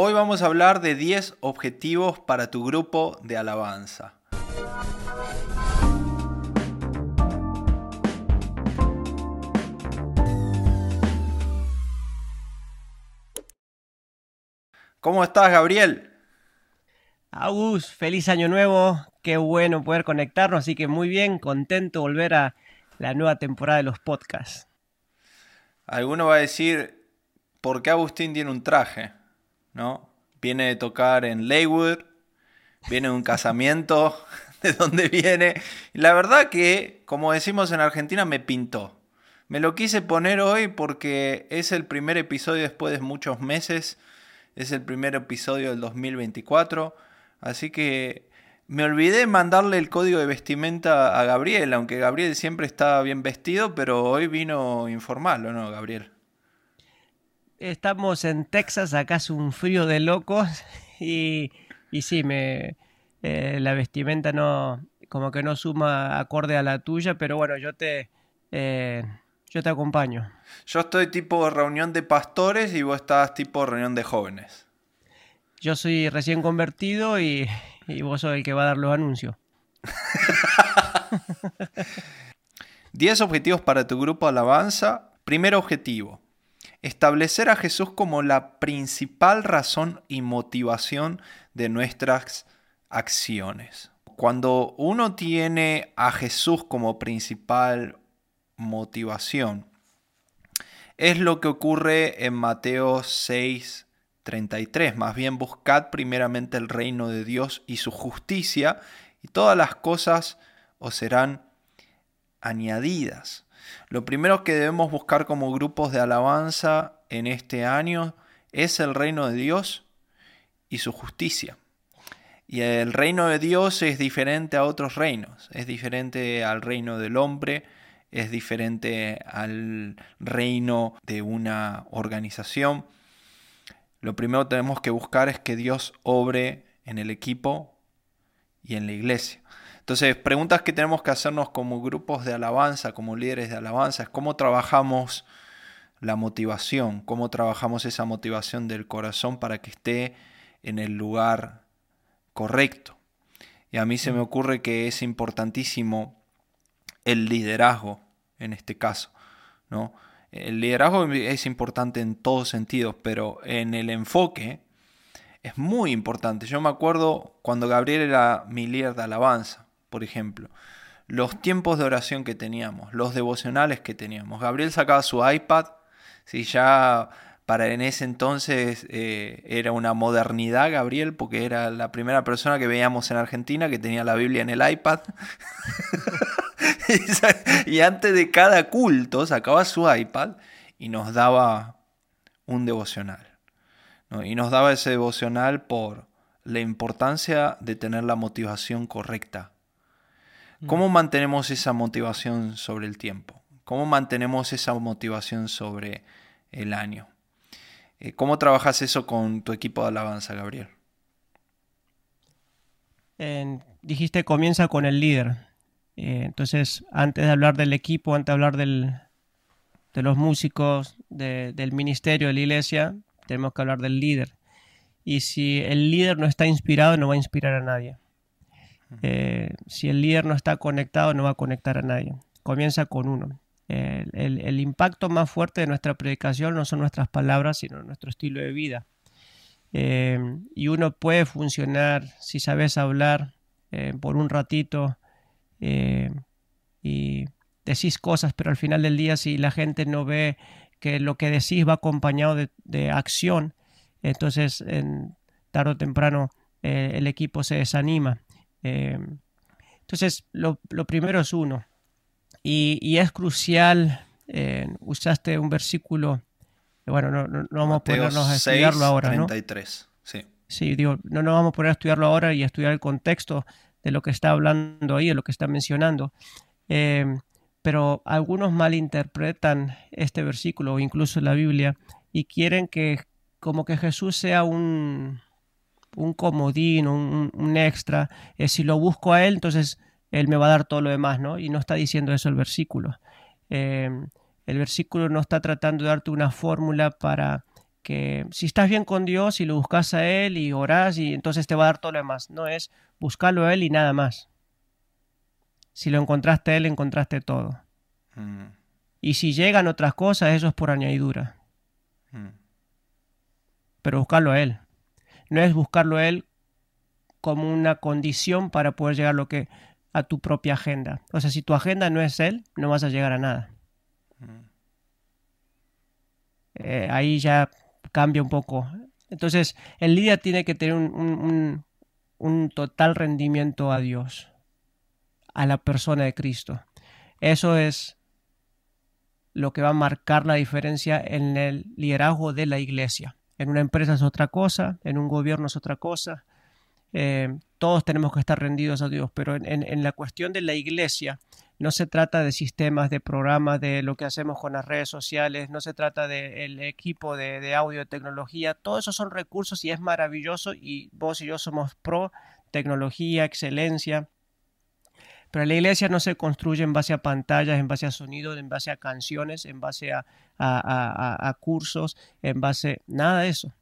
Hoy vamos a hablar de 10 objetivos para tu grupo de alabanza. ¿Cómo estás, Gabriel? Agus, feliz año nuevo. Qué bueno poder conectarnos, así que muy bien, contento de volver a la nueva temporada de los podcasts. Alguno va a decir, ¿por qué Agustín tiene un traje? ¿No? Viene de tocar en Leywood, viene de un casamiento, de dónde viene. La verdad que, como decimos en Argentina, me pintó. Me lo quise poner hoy porque es el primer episodio después de muchos meses es el primer episodio del 2024. Así que me olvidé mandarle el código de vestimenta a Gabriel, aunque Gabriel siempre está bien vestido, pero hoy vino informal, ¿o no, Gabriel? Estamos en Texas, acá hace un frío de locos y, y sí, me, eh, la vestimenta no, como que no suma acorde a la tuya, pero bueno, yo te, eh, yo te acompaño. Yo estoy tipo reunión de pastores y vos estás tipo reunión de jóvenes. Yo soy recién convertido y, vos sos el que va a dar los anuncios. 10 objetivos para tu grupo alabanza. Primer objetivo, establecer a Jesús como la principal razón y motivación de nuestras acciones. Cuando uno tiene a Jesús como principal motivación. Es lo que ocurre en Mateo 6, 33. Más bien buscad primeramente el reino de Dios y su justicia, y todas las cosas os serán añadidas. Lo primero que debemos buscar como grupos de alabanza en este año es el reino de Dios y su justicia. Y el reino de Dios es diferente a otros reinos, es diferente al reino del hombre, es diferente al reino de una organización. Lo primero que tenemos que buscar es que Dios obre en el equipo y en la iglesia. Entonces, preguntas que tenemos que hacernos como grupos de alabanza, como líderes de alabanza, es cómo trabajamos la motivación, cómo trabajamos esa motivación del corazón para que esté en el lugar correcto. Y a mí se me mm. ocurre que es importantísimo el liderazgo en este caso. ¿no? El liderazgo es importante en todos sentidos, pero en el enfoque es muy importante. Yo me acuerdo cuando Gabriel era mi líder de alabanza, por ejemplo, los tiempos de oración que teníamos, los devocionales que teníamos. Gabriel sacaba su iPad, si ya para en ese entonces eh, era una modernidad, Gabriel, porque era la primera persona que veíamos en Argentina que tenía la Biblia en el iPad. y antes de cada culto sacaba su iPad y nos daba un devocional. Y nos daba ese devocional por la importancia de tener la motivación correcta. ¿Cómo mm. mantenemos esa motivación sobre el tiempo? ¿Cómo mantenemos esa motivación sobre el año? Eh, ¿Cómo trabajas eso con tu equipo de alabanza, Gabriel? dijiste comienza con el líder. Eh, entonces, antes de hablar del equipo, antes de hablar del, de los músicos, del ministerio, de la iglesia, tenemos que hablar del líder. Y si el líder no está inspirado, no va a inspirar a nadie. Eh, si el líder no está conectado, no va a conectar a nadie. Comienza con uno el, impacto más fuerte de nuestra predicación no son nuestras palabras, sino nuestro estilo de vida. Eh, y uno puede funcionar si sabes hablar eh, por un ratito y decís cosas, pero al final del día si la gente no ve que lo que decís va acompañado de, acción, entonces en, tarde o temprano el equipo se desanima. Entonces lo, lo primero es uno, y, es crucial, eh, usaste un versículo, bueno, no, no, vamos a ponernos a estudiarlo ahora, 33, sí. Sí, digo, no nos vamos a poner a estudiarlo ahora y a estudiar el contexto de lo que está hablando ahí, de lo que está mencionando. Eh, pero algunos malinterpretan este versículo o incluso la Biblia y quieren que como que Jesús sea un, un comodín, un, un extra. Eh, si lo busco a Él, entonces él me va a dar todo lo demás, ¿no? Y no está diciendo eso el versículo. Em, el versículo no está tratando de darte una fórmula para que si estás bien con Dios y lo buscas a Él y orás y entonces te va a dar todo lo demás. No es buscarlo a Él y nada más. Si lo encontraste a Él, encontraste todo. Mm. Y si llegan otras cosas, eso es por añadidura. Mm. Pero buscarlo a Él. No es buscarlo a Él como una condición para poder llegar a lo que a tu propia agenda. O sea, si tu agenda no es Él, no vas a llegar a nada. Mm. Eh, ahí ya cambia un poco. Entonces, el líder tiene que tener un, total rendimiento a Dios, a la persona de Cristo. Eso es lo que va a marcar la diferencia en el liderazgo de la iglesia. En una empresa es otra cosa, en un gobierno es otra cosa. Eh, todos tenemos que estar rendidos a Dios, pero en la cuestión de la iglesia, no se trata de sistemas, de programas, de lo que hacemos con las redes sociales, no se trata del equipo de, audio, de tecnología, todo eso son recursos y es maravilloso y vos y yo somos pro tecnología, excelencia. Pero la iglesia no se construye en base a pantallas, en base a sonido, en base a canciones, en base a, a, cursos, en base... Nada de eso.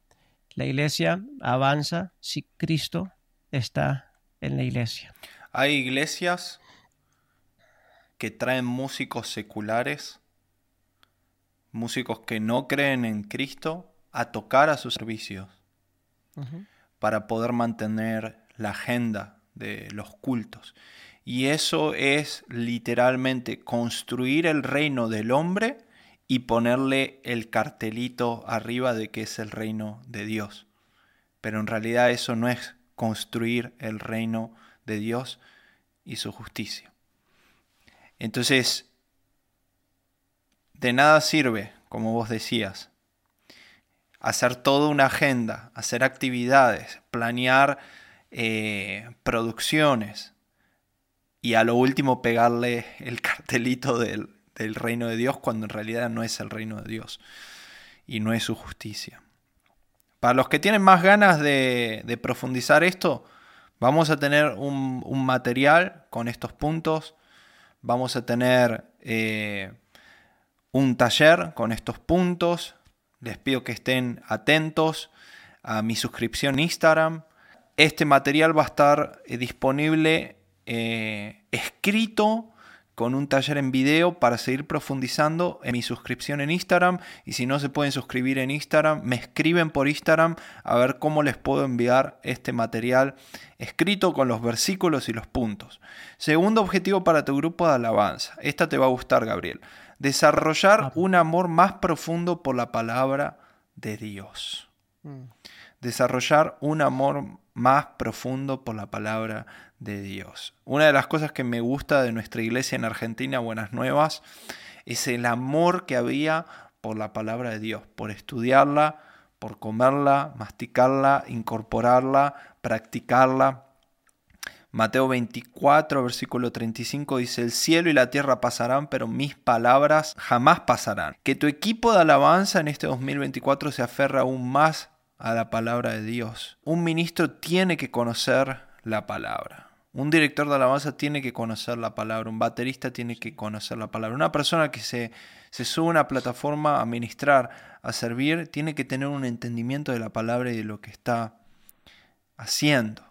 La iglesia avanza si Cristo está en la iglesia. Hay iglesias que traen músicos seculares, músicos que no creen en Cristo, a tocar a sus servicios para poder mantener la agenda de los cultos. Y eso es literalmente construir el reino del hombre y ponerle el cartelito arriba de que es el reino de Dios. Pero en realidad eso no es construir el reino de Dios y su justicia. Entonces, de nada sirve, como vos decías, hacer toda una agenda, hacer actividades, planear eh, producciones y a lo último pegarle el cartelito del, reino de Dios cuando en realidad no es el reino de Dios y no es su justicia. Para los que tienen más ganas de, profundizar esto, vamos a tener un material con estos puntos vamos a tener eh, un taller con estos puntos. Les pido que estén atentos a mi suscripción Instagram. Este material va a estar eh, disponible eh, escrito con un taller en video para seguir profundizando en mi suscripción en Instagram. Y si no se pueden suscribir en Instagram, me escriben por Instagram a ver cómo les puedo enviar este material escrito con los versículos y los puntos. Segundo objetivo para tu grupo de alabanza. Esta te va a gustar, Gabriel. Desarrollar un amor más profundo por la palabra de Dios. Mm. Desarrollar un amor más profundo por la palabra de Dios. Una de las cosas que me gusta de nuestra iglesia en Argentina, Buenas Nuevas, es el amor que había por la palabra de Dios, por estudiarla, por comerla, masticarla, incorporarla, practicarla. Mateo 24, versículo 35 dice, el cielo y la tierra pasarán, pero mis palabras jamás pasarán. Que tu equipo de alabanza en este 2024 se aferra aún más a la palabra de Dios. Un ministro tiene que conocer la palabra. Un director de alabanza tiene que conocer la palabra, un baterista tiene que conocer la palabra. Una persona que se, se sube a una plataforma a ministrar, a servir, tiene que tener un entendimiento de la palabra y de lo que está haciendo.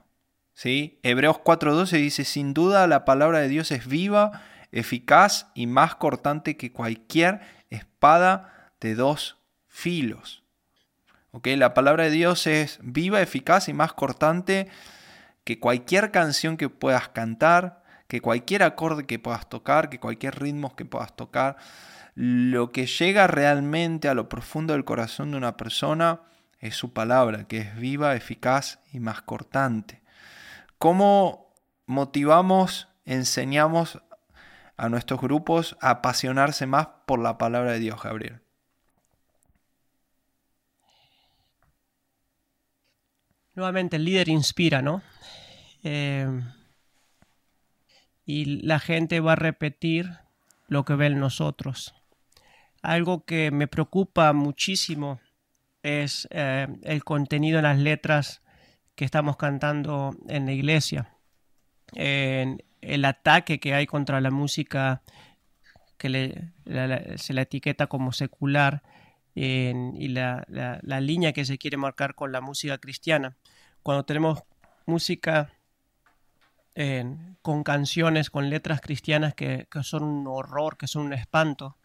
¿sí? Hebreos 4.12 dice, sin duda la palabra de Dios es viva, eficaz y más cortante que cualquier espada de dos filos. La palabra de Dios es viva, eficaz y más cortante que cualquier canción que puedas cantar, que cualquier acorde que puedas tocar, que cualquier ritmo que puedas tocar, lo que llega realmente a lo profundo del corazón de una persona es su palabra, que es viva, eficaz y más cortante. ¿Cómo motivamos, enseñamos a nuestros grupos a apasionarse más por la palabra de Dios, Gabriel? Nuevamente el líder inspira, ¿no? Eh, y la gente va a repetir lo que ve en nosotros. Algo que me preocupa muchísimo es eh, el contenido en las letras que estamos cantando en la iglesia. el ataque que hay contra la música que se la etiqueta como secular y la, la, línea que se quiere marcar con la música cristiana. Cuando tenemos música con canciones, con letras cristianas que, que, son un horror, que son un espanto,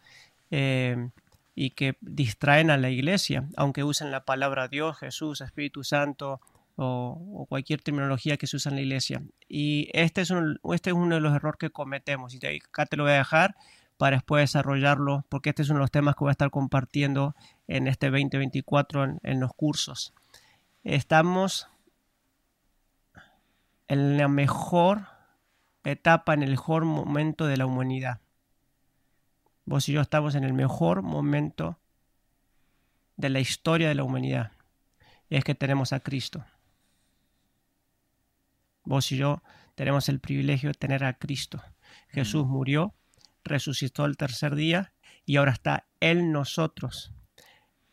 eh, y que distraen a la iglesia, aunque usen la palabra Dios, Jesús, Espíritu Santo o, cualquier terminología que se usa en la iglesia. Y este es, este es uno de los errores que cometemos. Y acá te lo voy a dejar para después desarrollarlo, porque este es uno de los temas que voy a estar compartiendo en este 2024 en, los cursos. Estamos en la mejor etapa, en el mejor momento de la humanidad. Vos y yo estamos en el mejor momento de la historia de la humanidad. Y es que tenemos a Cristo. Vos y yo tenemos el privilegio de tener a Cristo. Jesús murió, resucitó el tercer día y ahora está en nosotros.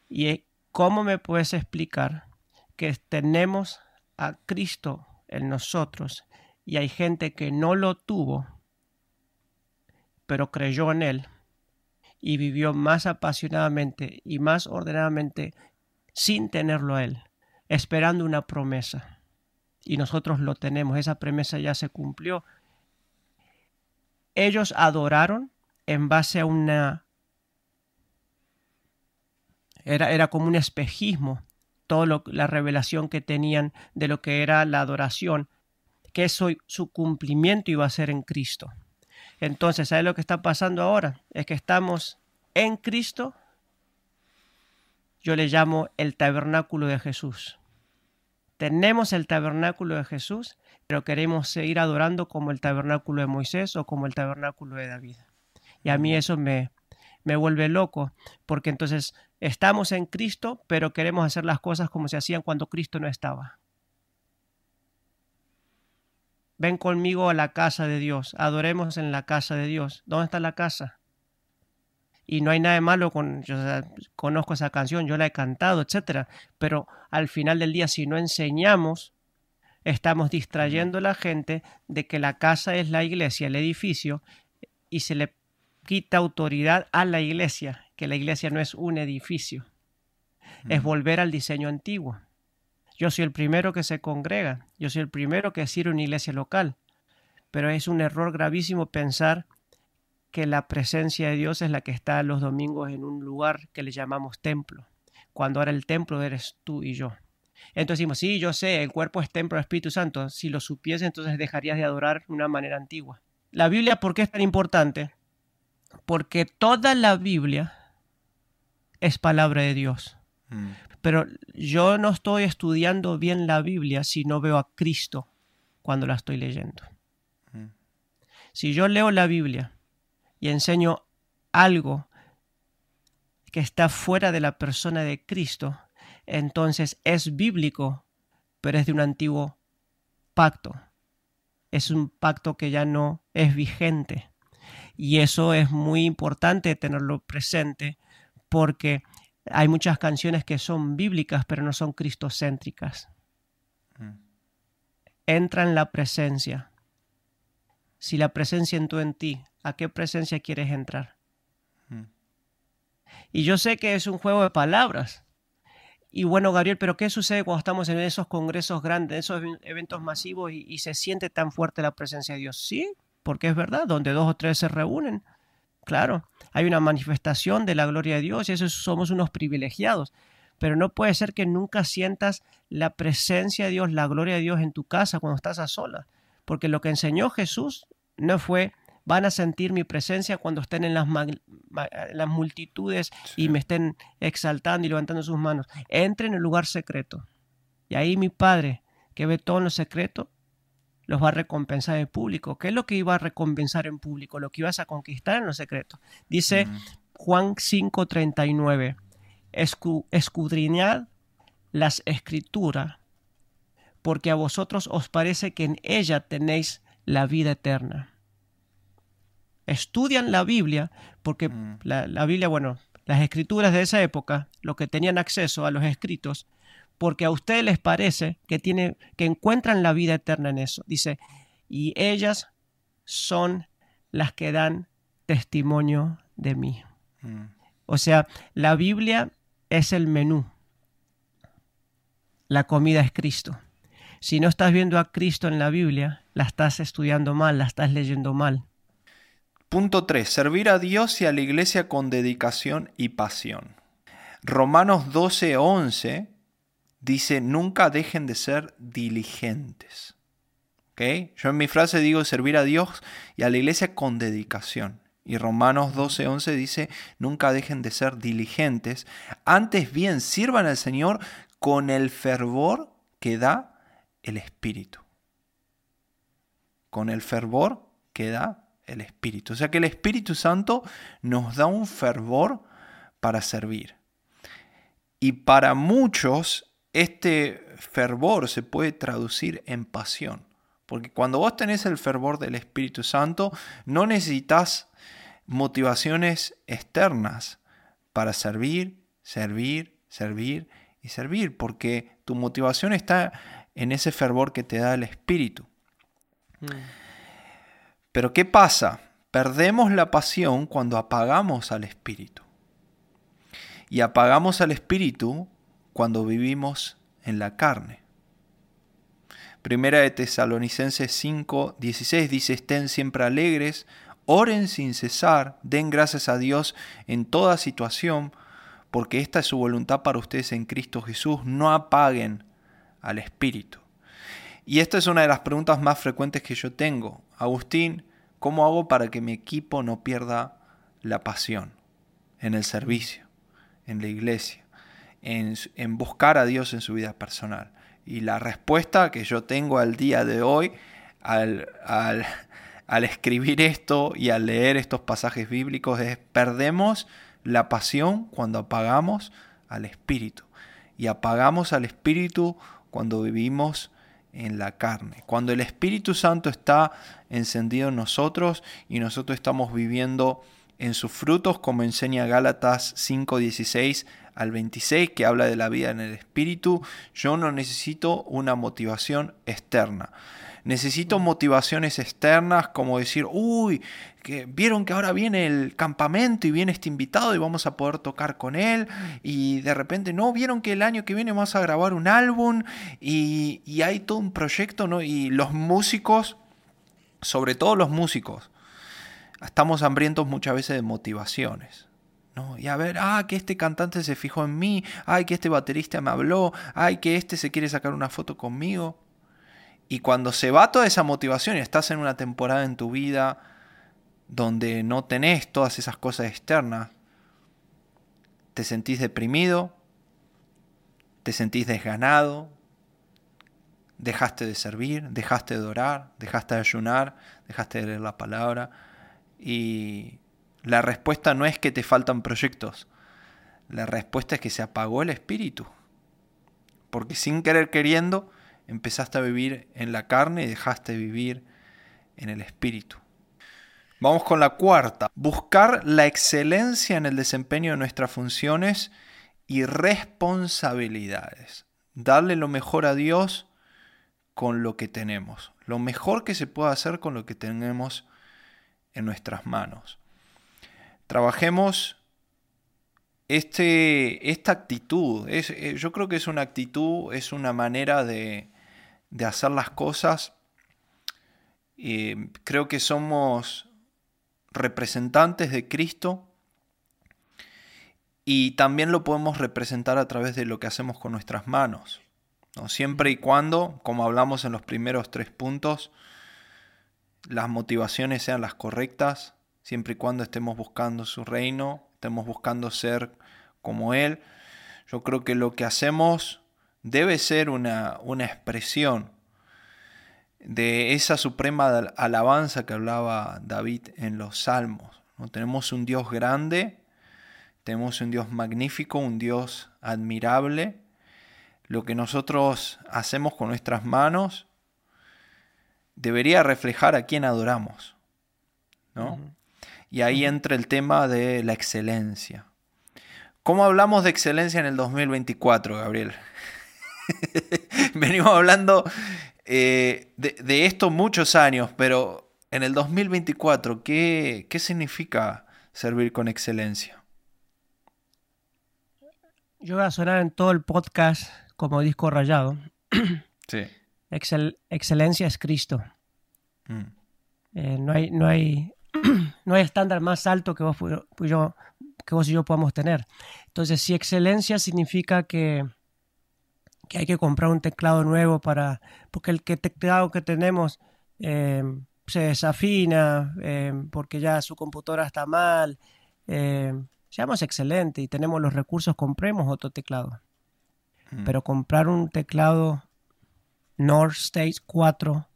¿Y cómo me puedes explicar que tenemos a Cristo en nosotros y hay gente que no lo tuvo, pero creyó en Él y vivió más apasionadamente y más ordenadamente sin tenerlo a Él, esperando una promesa? Y nosotros lo tenemos, esa promesa ya se cumplió. Ellos adoraron en base a una... Era, era como un espejismo, toda la revelación que tenían de lo que era la adoración, que eso, su cumplimiento iba a ser en Cristo. Entonces, ¿sabes lo que está pasando ahora? Es que estamos en Cristo. Yo le llamo el tabernáculo de Jesús. Tenemos el tabernáculo de Jesús, pero queremos seguir adorando como el tabernáculo de Moisés o como el tabernáculo de David. Y a mí eso me, me vuelve loco, porque entonces estamos en Cristo, pero queremos hacer las cosas como se hacían cuando Cristo no estaba. Ven conmigo a la casa de Dios, adoremos en la casa de Dios. ¿Dónde está la casa? Y no hay nada de malo con, yo conozco esa canción, yo la he cantado, etcétera, pero al final del día si no enseñamos, estamos distrayendo a la gente de que la casa es la iglesia, el edificio, y se le quita autoridad a la iglesia, que la iglesia no es un edificio, es volver al diseño antiguo. Yo soy el primero que se congrega, yo soy el primero que sirve una iglesia local, pero es un error gravísimo pensar que la presencia de Dios es la que está los domingos en un lugar que le llamamos templo, cuando ahora el templo eres tú y yo. Entonces decimos, sí, yo sé, el cuerpo es templo del Espíritu Santo. Si lo supiese, entonces dejarías de adorar de una manera antigua. La Biblia, ¿por qué es tan importante? porque toda la Biblia es palabra de Dios. Mm. Pero yo no estoy estudiando bien la Biblia si no veo a Cristo cuando la estoy leyendo. Mm. Si yo leo la Biblia y enseño algo que está fuera de la persona de Cristo, entonces es bíblico, pero es de un antiguo pacto. Es un pacto que ya no es vigente. Y eso es muy importante tenerlo presente porque hay muchas canciones que son bíblicas pero no son cristocéntricas. Mm. Entra en la presencia. Si la presencia entró en ti, ¿a qué presencia quieres entrar? Mm. Y yo sé que es un juego de palabras. Y bueno, Gabriel, pero ¿qué sucede cuando estamos en esos congresos grandes, esos eventos masivos y, y se siente tan fuerte la presencia de Dios? Sí, porque es verdad, donde dos o tres se reúnen, claro, hay una manifestación de la gloria de Dios y eso somos unos privilegiados. Pero no puede ser que nunca sientas la presencia de Dios, la gloria de Dios en tu casa cuando estás a solas. Porque lo que enseñó Jesús no fue van a sentir mi presencia cuando estén en las, las multitudes y me estén exaltando y levantando sus manos. Entren en el lugar secreto. Y ahí mi Padre, que ve todo en lo secreto, los va a recompensar en público. ¿Qué es lo que iba a recompensar en público? Lo que ibas a conquistar en lo secreto. Dice mm. Juan 5:39, escudriñad las escrituras, porque a vosotros os parece que en ella tenéis la vida eterna. Estudian la Biblia, porque mm. la, la Biblia, bueno, las escrituras de esa época, los que tenían acceso a los escritos, porque a ustedes les parece que, tiene, que encuentran la vida eterna en eso. Dice, y ellas son las que dan testimonio de mí. Mm. O sea, la Biblia es el menú. La comida es Cristo. Si no estás viendo a Cristo en la Biblia, la estás estudiando mal, la estás leyendo mal. Punto 3. Servir a Dios y a la iglesia con dedicación y pasión. Romanos 12, 11 dice, nunca dejen de ser diligentes. ¿Okay? Yo en mi frase digo servir a Dios y a la iglesia con dedicación. Y Romanos 12, 11 dice, nunca dejen de ser diligentes, antes bien sirvan al Señor con el fervor que da el Espíritu. Con el fervor que da el Espíritu. O sea que el Espíritu Santo nos da un fervor para servir. Y para muchos este fervor se puede traducir en pasión. Porque cuando vos tenés el fervor del Espíritu Santo, no necesitas motivaciones externas para servir, servir, servir y servir, porque tu motivación está en ese fervor que te da el Espíritu. Mm. Pero ¿qué pasa? Perdemos la pasión cuando apagamos al Espíritu. Y apagamos al Espíritu cuando vivimos en la carne. Primera de Tesalonicenses 5, 16 dice, estén siempre alegres, oren sin cesar, den gracias a Dios en toda situación, porque esta es su voluntad para ustedes en Cristo Jesús, no apaguen al Espíritu. Y esta es una de las preguntas más frecuentes que yo tengo. Agustín, ¿cómo hago para que mi equipo no pierda la pasión en el servicio, en la iglesia, en, buscar a Dios en su vida personal? Y la respuesta que yo tengo al día de hoy, al, al escribir esto y al leer estos pasajes bíblicos, es perdemos la pasión cuando apagamos al Espíritu. Y apagamos al Espíritu cuando vivimos en la carne. Cuando el Espíritu Santo está encendido en nosotros y nosotros estamos viviendo en sus frutos, como enseña Gálatas 5:16 al 26, que habla de la vida en el Espíritu, yo no necesito una motivación externa. Necesito motivaciones externas como decir, uy, que vieron que ahora viene el campamento y viene este invitado y vamos a poder tocar con él. Y de repente, no, vieron que el año que viene vamos a grabar un álbum y, y hay todo un proyecto, ¿no? Y los músicos, sobre todo los músicos, estamos hambrientos muchas veces de motivaciones. ¿no? Y a ver, ah, que este cantante se fijó en mí, ay, que este baterista me habló, ay, que este se quiere sacar una foto conmigo. Y cuando se va toda esa motivación y estás en una temporada en tu vida donde no tenés todas esas cosas externas, te sentís deprimido, te sentís desganado, dejaste de servir, dejaste de orar, dejaste de ayunar, dejaste de leer la palabra. Y la respuesta no es que te faltan proyectos, la respuesta es que se apagó el espíritu. Porque sin querer queriendo, empezaste a vivir en la carne y dejaste de vivir en el espíritu. Vamos con la cuarta. Buscar la excelencia en el desempeño de nuestras funciones y responsabilidades. Darle lo mejor a Dios con lo que tenemos. Lo mejor que se puede hacer con lo que tenemos en nuestras manos. Trabajemos este, esta actitud. Es, eh, yo creo que es una actitud, es una manera de, de hacer las cosas. creo que somos representantes de Cristo y también lo podemos representar a través de lo que hacemos con nuestras manos. ¿no? Siempre y cuando, como hablamos en los primeros tres puntos, las motivaciones sean las correctas, siempre y cuando estemos buscando su reino, estemos buscando ser como Él. Yo creo que lo que hacemos debe ser una, expresión de esa suprema alabanza que hablaba David en los salmos. ¿no? Tenemos un Dios grande, tenemos un Dios magnífico, un Dios admirable. Lo que nosotros hacemos con nuestras manos debería reflejar a quien adoramos. ¿no? Y ahí entra el tema de la excelencia. ¿Cómo hablamos de excelencia en el 2024, Gabriel? Venimos hablando eh, de, esto muchos años, pero en el 2024, ¿qué, ¿qué significa servir con excelencia? Yo voy a sonar en todo el podcast como disco rayado. Sí. Excelencia es Cristo. Mm. Eh, no hay, no hay, no hay estándar más alto que vos, yo, que vos y yo podamos tener. Entonces, si excelencia significa que, que hay que comprar un teclado nuevo para, porque el que teclado que tenemos eh, se desafina, eh, porque ya su computadora está mal, seamos excelentes y tenemos los recursos, compremos otro teclado. Mm. Pero comprar un teclado North State 4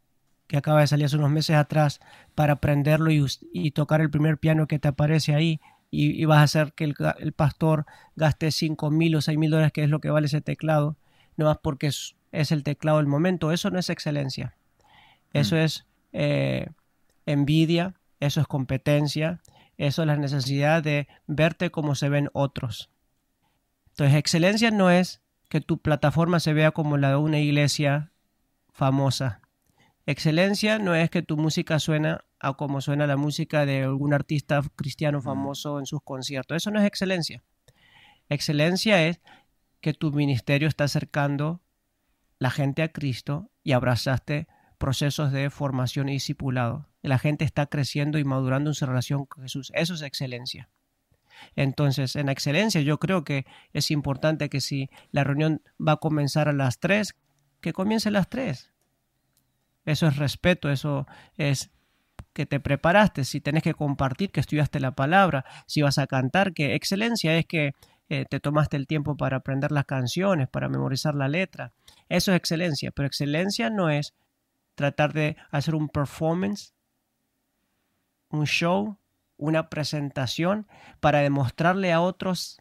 que acaba de salir hace unos meses atrás para aprenderlo y, tocar el primer piano que te aparece ahí y, vas a hacer que el, pastor gaste 5 mil o 6 mil dólares que es lo que vale ese teclado, no más porque es, el teclado del momento. Eso no es excelencia. Eso mm. es eh, envidia, eso es competencia, eso es la necesidad de verte como se ven otros. Entonces, excelencia no es que tu plataforma se vea como la de una iglesia famosa. Excelencia no es que tu música suena a como suena la música de algún artista cristiano famoso en sus conciertos. Eso no es excelencia. Excelencia es que tu ministerio está acercando la gente a Cristo y abrazaste procesos de formación y discipulado. La gente está creciendo y madurando en su relación con Jesús. Eso es excelencia. Entonces, en excelencia yo creo que es importante que si la reunión va a comenzar a las 3, que comience las 3. Eso es respeto, eso es que te preparaste, si tenés que compartir, que estudiaste la palabra, si vas a cantar, que excelencia es que eh, te tomaste el tiempo para aprender las canciones, para memorizar la letra. Eso es excelencia, pero excelencia no es tratar de hacer un performance, un show, una presentación para demostrarle a otros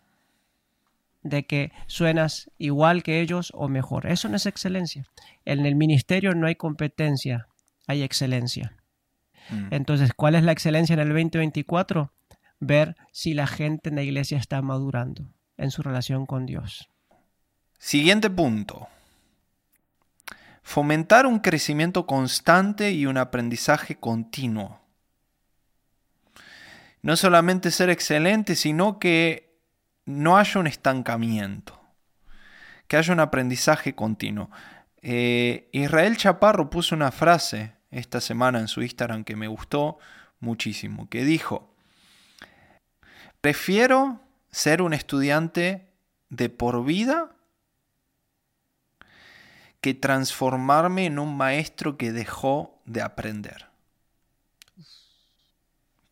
de que suenas igual que ellos o mejor. Eso no es excelencia. En el ministerio no hay competencia, hay excelencia. Mm. Entonces, ¿cuál es la excelencia en el 2024? Ver si la gente en la iglesia está madurando en su relación con Dios. Siguiente punto. Fomentar un crecimiento constante y un aprendizaje continuo. No solamente ser excelente, sino que no haya un estancamiento, que haya un aprendizaje continuo. Eh, Israel Chaparro puso una frase esta semana en su Instagram que me gustó muchísimo, que dijo, prefiero ser un estudiante de por vida que transformarme en un maestro que dejó de aprender.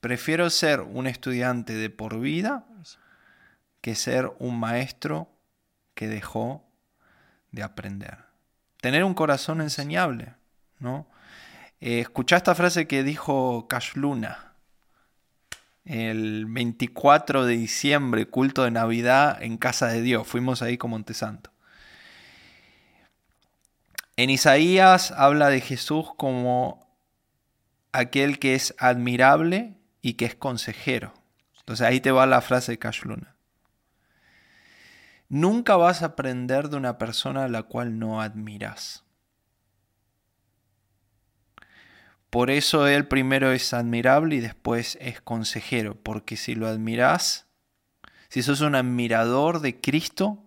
Prefiero ser un estudiante de por vida que ser un maestro que dejó de aprender. Tener un corazón enseñable, ¿no? Eh, escuchá esta frase que dijo Cash Luna el 24 de diciembre, culto de Navidad en casa de Dios. Fuimos ahí con Montesanto. En Isaías habla de Jesús como aquel que es admirable y que es consejero. Entonces ahí te va la frase de Cash Luna. Nunca vas a aprender de una persona a la cual no admiras. Por eso él primero es admirable y después es consejero, porque si lo admiras, si sos un admirador de Cristo,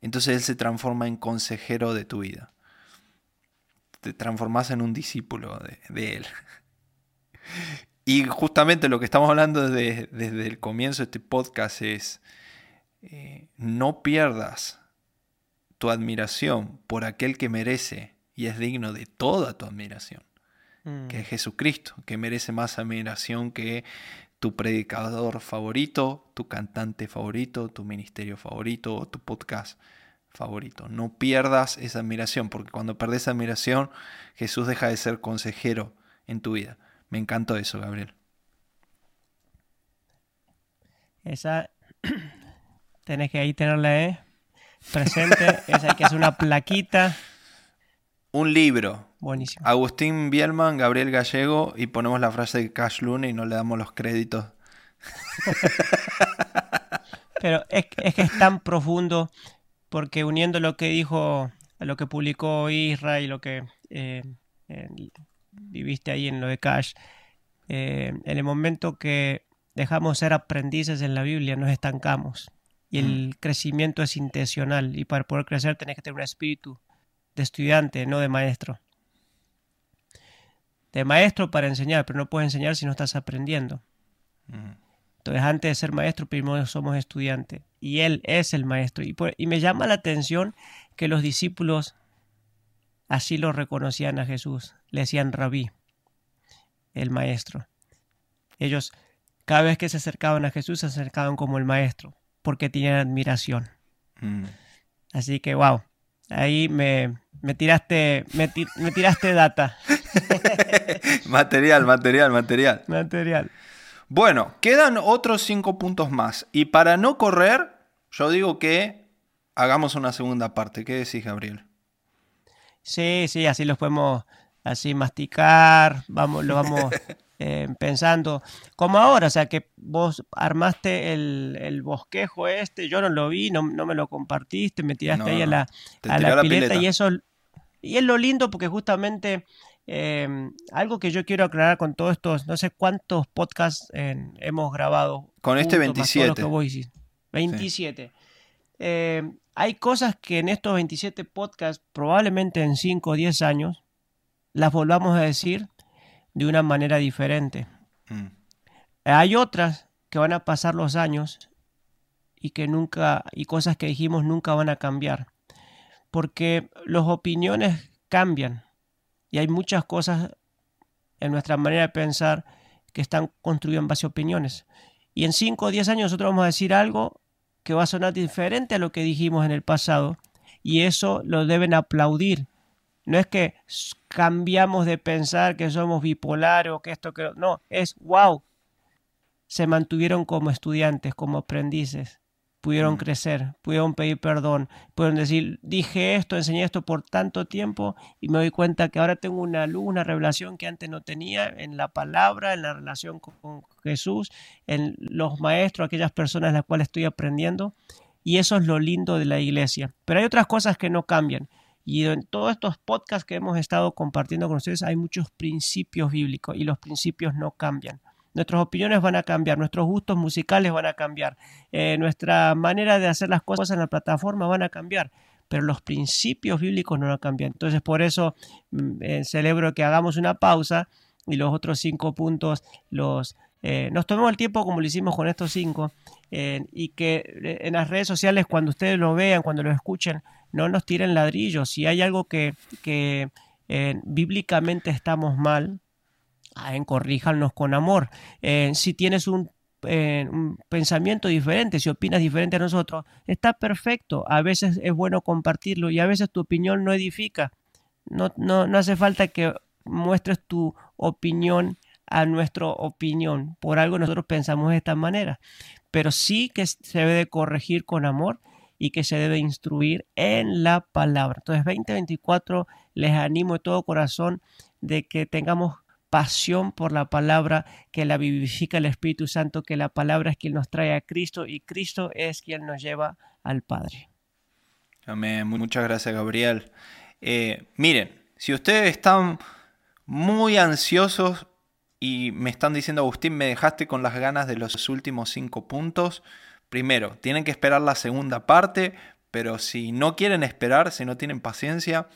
entonces él se transforma en consejero de tu vida. Te transformas en un discípulo de, él. Y justamente lo que estamos hablando desde el comienzo de este podcast es eh, no pierdas tu admiración por aquel que merece y es digno de toda tu admiración, que es mm. Jesucristo, que merece más admiración que tu predicador favorito, tu cantante favorito, tu ministerio favorito o tu podcast favorito. No pierdas esa admiración, porque cuando perdes admiración, Jesús deja de ser consejero en tu vida. Me encantó eso, Gabriel. Esa Tenés que ahí tenerla ¿eh? presente. es, hay que hacer una plaquita. Un libro. Buenísimo. Agustín Bielman, Gabriel Gallego y ponemos la frase de Cash Luna y no le damos los créditos. Pero es, es, que es tan profundo porque uniendo lo que dijo, lo que publicó Israel y lo que eh, viviste ahí en lo de Cash, eh, en el momento que dejamos ser aprendices en la Biblia nos estancamos y el crecimiento es intencional y para poder crecer tenés que tener un espíritu de estudiante, no de maestro. De maestro para enseñar, pero no puedes enseñar si no estás aprendiendo. Entonces, antes de ser maestro, primero somos estudiantes. Y Él es el maestro. Y, y me llama la atención que los discípulos así lo reconocían a Jesús. Le decían rabí, el maestro. Ellos, cada vez que se acercaban a Jesús, se acercaban como el maestro, porque tenían admiración. Mm. Así que, wow, ahí me, me tiraste, me, tiraste data. material, material, material. Material. Bueno, quedan otros cinco puntos más. Y para no correr, yo digo que hagamos una segunda parte. ¿Qué decís, Gabriel? Sí, sí, así los podemos así masticar, vamos, lo vamos eh, pensando. Como ahora, o sea, que vos armaste el, bosquejo este, yo no lo vi, no, me lo compartiste, me tiraste ahí a la, pileta, y eso... Y es lo lindo porque justamente em, algo que yo quiero aclarar con todos estos, no sé cuántos podcasts hemos grabado. Con este 27. 27. Em, hay cosas que en estos 27 podcasts, probablemente en 5 o 10 años, las volvamos a decir de una manera diferente. Mm. Hay otras que van a pasar los años y que nunca, y cosas que dijimos nunca van a cambiar. Porque las opiniones cambian y hay muchas cosas en nuestra manera de pensar que están construidas en base a opiniones. Y en 5 o 10 años nosotros vamos a decir algo que va a sonar diferente a lo que dijimos en el pasado y eso lo deben aplaudir no es que cambiamos de pensar que somos bipolares o que esto que no, es wow. Se mantuvieron como estudiantes, como aprendices, pudieron mm. crecer, pudieron pedir perdón, pudieron decir, dije esto, enseñé esto por tanto tiempo y me doy cuenta que ahora tengo una luz, una revelación que antes no tenía en la palabra, en la relación con Jesús, en los maestros, aquellas personas las cuales estoy aprendiendo. Y eso es lo lindo de la iglesia. Pero hay otras cosas que no cambian. Y en todos estos podcasts que hemos estado compartiendo con ustedes hay muchos principios bíblicos y los principios no cambian. Nuestras opiniones van a cambiar, nuestros gustos musicales van a cambiar, eh, nuestra manera de hacer las cosas en la plataforma van a cambiar, pero los principios bíblicos no van a cambiar. Entonces por eso mm, eh, celebro que hagamos una pausa y los otros cinco puntos los eh, nos tomemos el tiempo como lo hicimos con estos cinco y que en las redes sociales cuando ustedes lo vean, cuando lo escuchen, no nos tiren ladrillos. Si hay algo que, que eh, bíblicamente estamos mal, en corríjanos con amor. Eh, si tienes un, eh, un, pensamiento diferente, si opinas diferente a nosotros, está perfecto. A veces es bueno compartirlo y a veces tu opinión no edifica. No, no, no hace falta que muestres tu opinión a nuestra opinión. Por algo nosotros pensamos de esta manera. Pero sí que se debe de corregir con amor y que se debe instruir en la palabra. Entonces 2024 les animo de todo corazón de que tengamos pasión por la palabra, que la vivifica el Espíritu Santo, que la palabra es quien nos trae a Cristo y Cristo es quien nos lleva al Padre. Amén. Muchas gracias, Gabriel. Eh, miren, si ustedes están muy ansiosos y me están diciendo, Agustín, me dejaste con las ganas de los últimos cinco puntos, Primero, tienen que esperar la segunda parte, pero si no quieren esperar, si no tienen paciencia,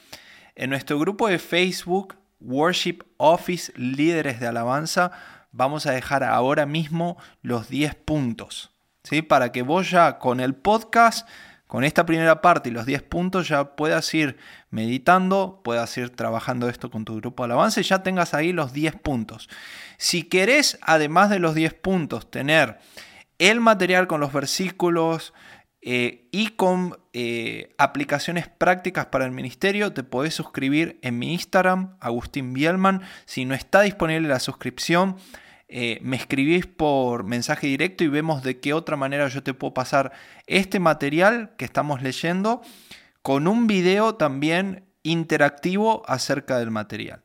en nuestro grupo de Facebook, Worship Office Líderes de Alabanza, vamos a dejar ahora mismo los 10 puntos. ¿sí? Para que vos ya con el podcast, con esta primera parte y los 10 puntos, ya puedas ir meditando, puedas ir trabajando esto con tu grupo de alabanza y ya tengas ahí los 10 puntos. Si querés, además de los 10 puntos, tener el material con los versículos eh, y con eh, aplicaciones prácticas para el ministerio, te podés suscribir en mi Instagram, Agustín Bielman. Si no está disponible la suscripción, eh, me escribís por mensaje directo y vemos de qué otra manera yo te puedo pasar este material que estamos leyendo con un video también interactivo acerca del material.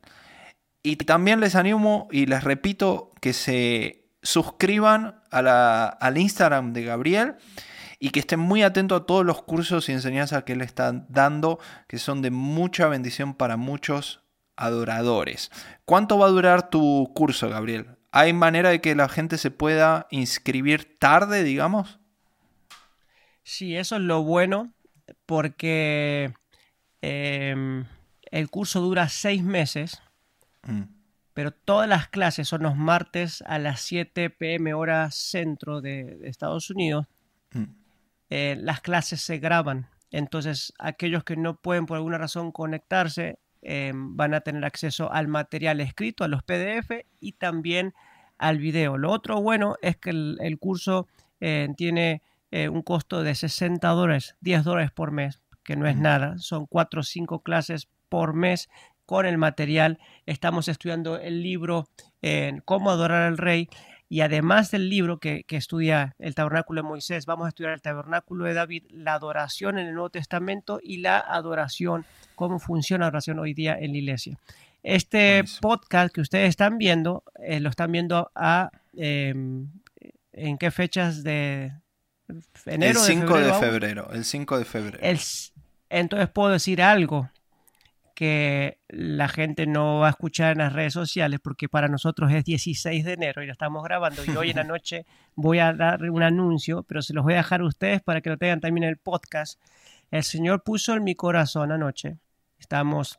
Y también les animo y les repito que se suscriban al Instagram de Gabriel y que estén muy atentos a todos los cursos y enseñanzas que él está dando, que son de mucha bendición para muchos adoradores. ¿Cuánto va a durar tu curso, Gabriel? ¿Hay manera de que la gente se pueda inscribir tarde, digamos? Sí, eso es lo bueno porque em, el curso dura seis meses, mm. Pero todas las clases son los martes a las 7 pm hora centro de, Estados Unidos. Mm. Eh, las clases se graban, entonces aquellos que no pueden por alguna razón conectarse em, van a tener acceso al material escrito, a los PDF y también al video. Lo otro bueno es que el, curso eh, tiene eh, un costo de 60 dólares, 10 dólares por mes, que no es nada. Son 4 o 5 clases por mes con el material. Estamos estudiando el libro en Cómo adorar al rey. Y además del libro que, estudia el tabernáculo de Moisés, vamos a estudiar el tabernáculo de David, la adoración en el Nuevo Testamento y la adoración, cómo funciona la adoración hoy día en la iglesia. Este podcast que ustedes están viendo, eh, lo están viendo a... Em, ¿En qué fechas de, el 5 de febrero, el 5 de febrero. entonces puedo decir algo que la gente no va a escuchar en las redes sociales porque para nosotros es 16 de enero y lo estamos grabando y hoy en la noche voy a dar un anuncio, pero se los voy a dejar a ustedes para que lo tengan también en el podcast. El Señor puso en mi corazón anoche, estamos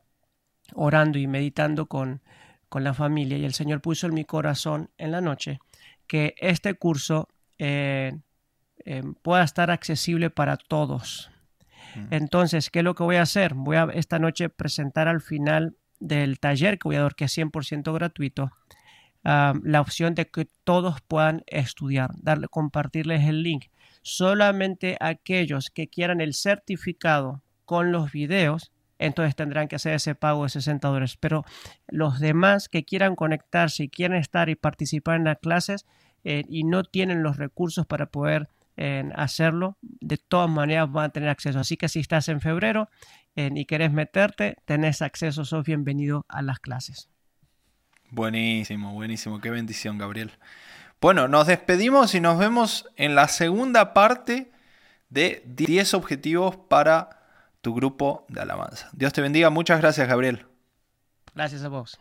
orando y meditando con, con la familia y el Señor puso en mi corazón en la noche que este curso eh, Em, pueda estar accesible para todos. Entonces, ¿qué es lo que voy a hacer? Voy a esta noche presentar al final del taller que voy a dar, que es 100% gratuito, la opción de que todos puedan estudiar, darle, compartirles el link. Solamente aquellos que quieran el certificado con los videos, entonces tendrán que hacer ese pago de 60 dólares. Pero los demás que quieran conectarse y quieren estar y participar en las clases eh, y no tienen los recursos para poder en hacerlo, de todas maneras van a tener acceso. Así que si estás en febrero y querés meterte, tenés acceso, sos bienvenido a las clases. Buenísimo, buenísimo, qué bendición, Gabriel. Bueno, nos despedimos y nos vemos en la segunda parte de 10 objetivos para tu grupo de alabanza. Dios te bendiga, muchas gracias, Gabriel. Gracias a vos.